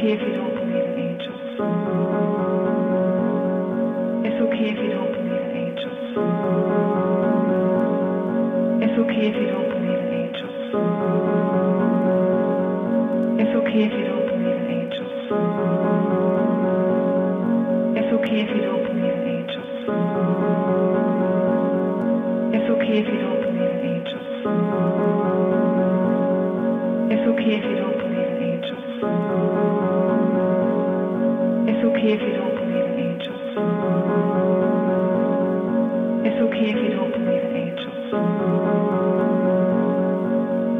okay if you don't believe in angels. It's okay if you don't believe in angels. It's okay if you don't believe in angels. It's okay if you don't believe in angels. It's okay if you don't believe in angels. It's okay if you don't believe in angels. It's okay if you don't believe in angels. It's okay if you don't believe in angels. It's okay if you don't believe in angels.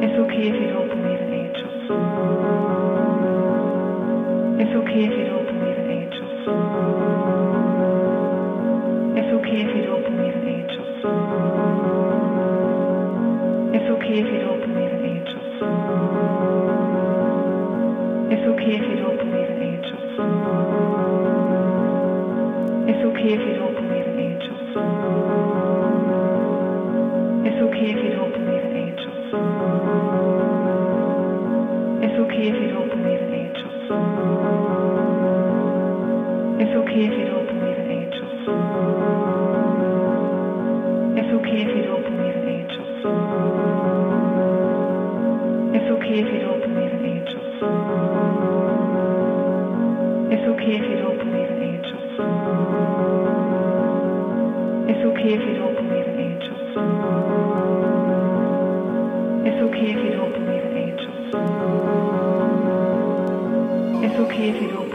It's okay if you don't believe in angels. It's okay if you don't if you don't angels. If you don't angels. If you don't angels. If you don't angels. If you don't if you don't Okay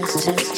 Just. test.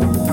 Thank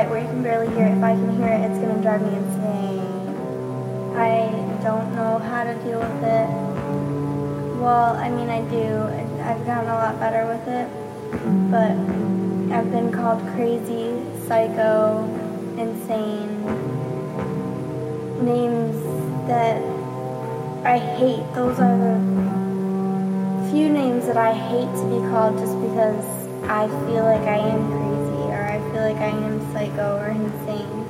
quiet where you can barely hear it, if I can hear it, it's gonna drive me insane. I don't know how to deal with it. Well, I mean, I do. I've gotten a lot better with it, but I've been called crazy, psycho, insane, names that I hate. Those are the few names that I hate to be called just because I feel like I am crazy or I feel like I am psycho or insane.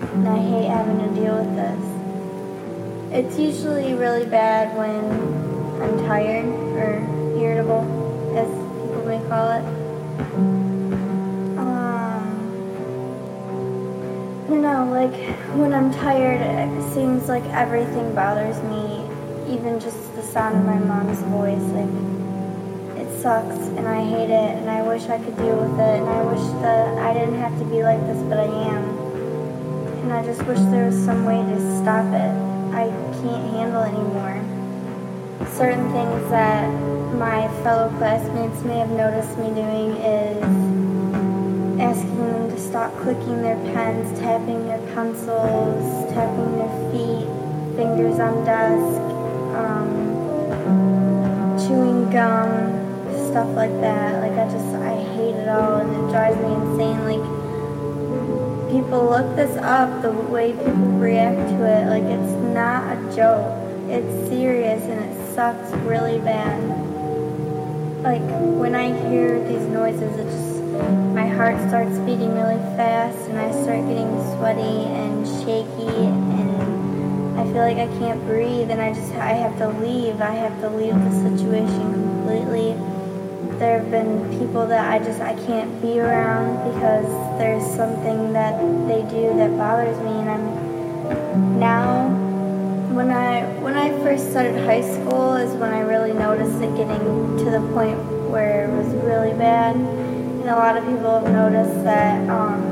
And I hate having to deal with this. It's usually really bad when I'm tired or irritable, as people may call it. Um, I don't know, like when I'm tired, it seems like everything bothers me, even just the sound of my mom's voice. Like sucks, and I hate it, and I wish I could deal with it, and I wish that I didn't have to be like this, but I am. And I just wish there was some way to stop it. I can't handle anymore. Certain things that my fellow classmates may have noticed me doing is asking them to stop clicking their pens, tapping their pencils, tapping their feet, fingers on desk, um, chewing gum, stuff like that. Like I just I hate it all and it drives me insane. Like people look this up, the way people react to it, like it's not a joke. It's serious and it sucks really bad. Like when I hear these noises, it just my heart starts beating really fast and I start getting sweaty and shaky and I feel like I can't breathe and I just I have to leave. I have to leave the situation completely. There have been people that I just I can't be around because there's something that they do that bothers me and I'm now when I when I first started high school is when I really noticed it getting to the point where it was really bad. And a lot of people have noticed that um,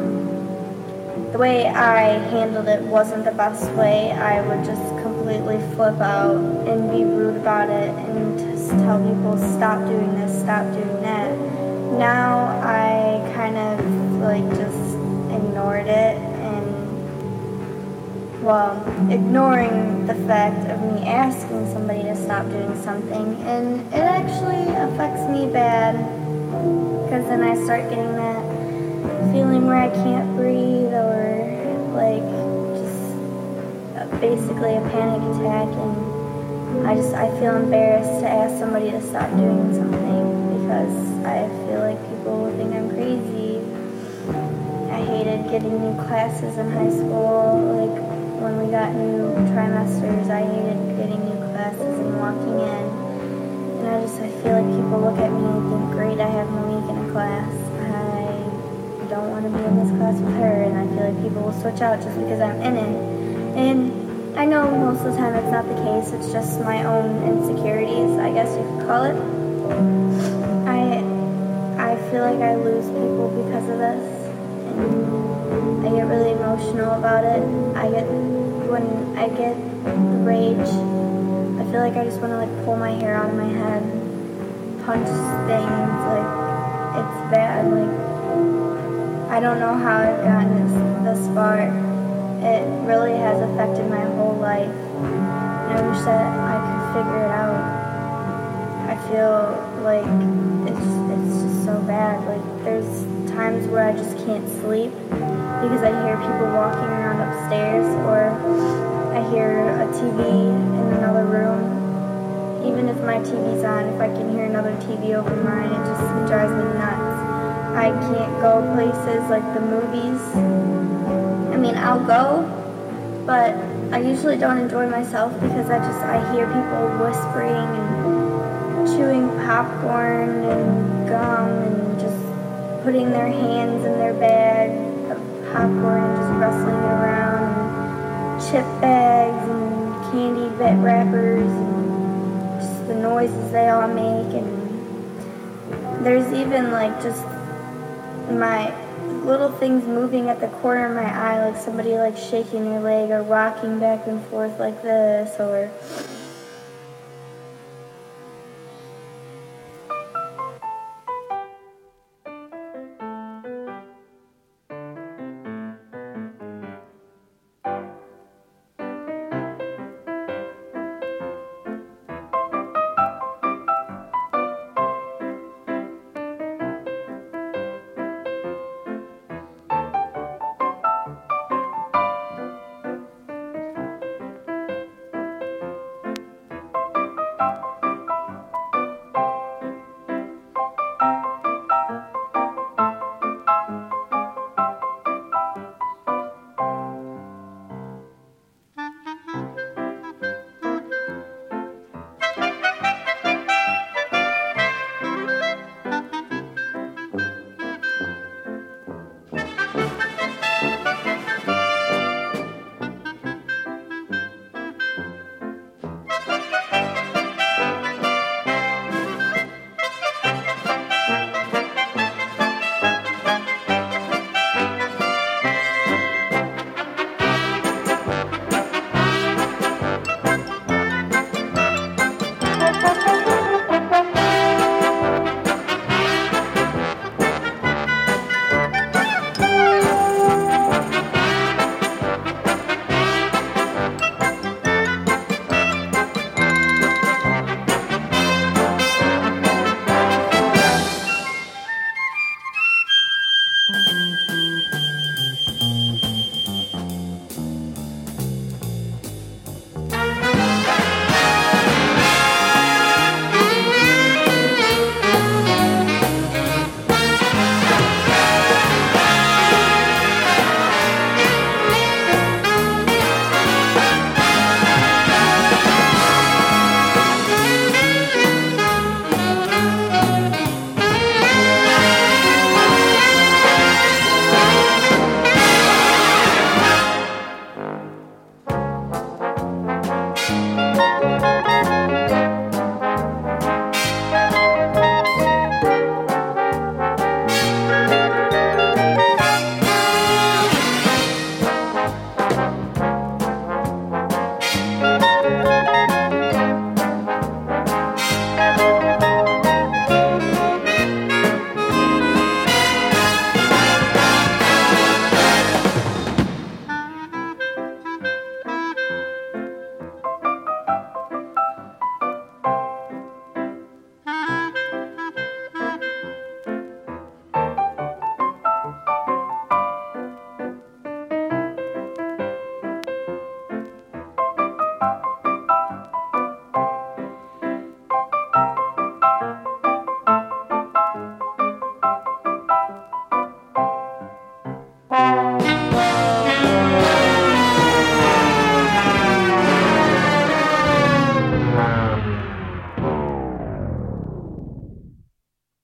the way I handled it wasn't the best way. I would just completely flip out and be rude about it and tell people stop doing this, stop doing that. Now I kind of like just ignored it and well, ignoring the fact of me asking somebody to stop doing something, and it actually affects me bad because then I start getting that feeling where I can't breathe or like just uh, basically a panic attack, and I just I feel embarrassed to ask somebody to stop doing something because I feel like people will think I'm crazy. I hated getting new classes in high school, like when we got new trimesters, I hated getting new classes and walking in. And I just, I feel like people look at me and think, great, I have Monique in a class. I don't want to be in this class with her. And I feel like people will switch out just because I'm in it. And I know most of the time it's not the case. It's just my own insecurities, I guess you could call it. I, I feel like I lose people because of this. And I get really emotional about it. I get when I get the rage. I feel like I just want to like pull my hair out of my head, punch things. Like it's bad. Like I don't know how I've gotten this this far. It really has affected my whole life, and I wish that I could figure it out. I feel like it's it's just so bad. Like there's times where I just can't sleep because I hear people walking around upstairs or I hear a TV in another room. Even if my TV's on, if I can hear another TV over mine, it just drives me nuts. I can't go places like the movies. I mean, I'll go, but I usually don't enjoy myself because I just I hear people whispering and chewing popcorn and gum and just putting their hands in their bag of popcorn and just rustling around and chip bags and candy bit wrappers and just the noises they all make. And there's even like just my little things moving at the corner of my eye like somebody like shaking their leg or rocking back and forth like this or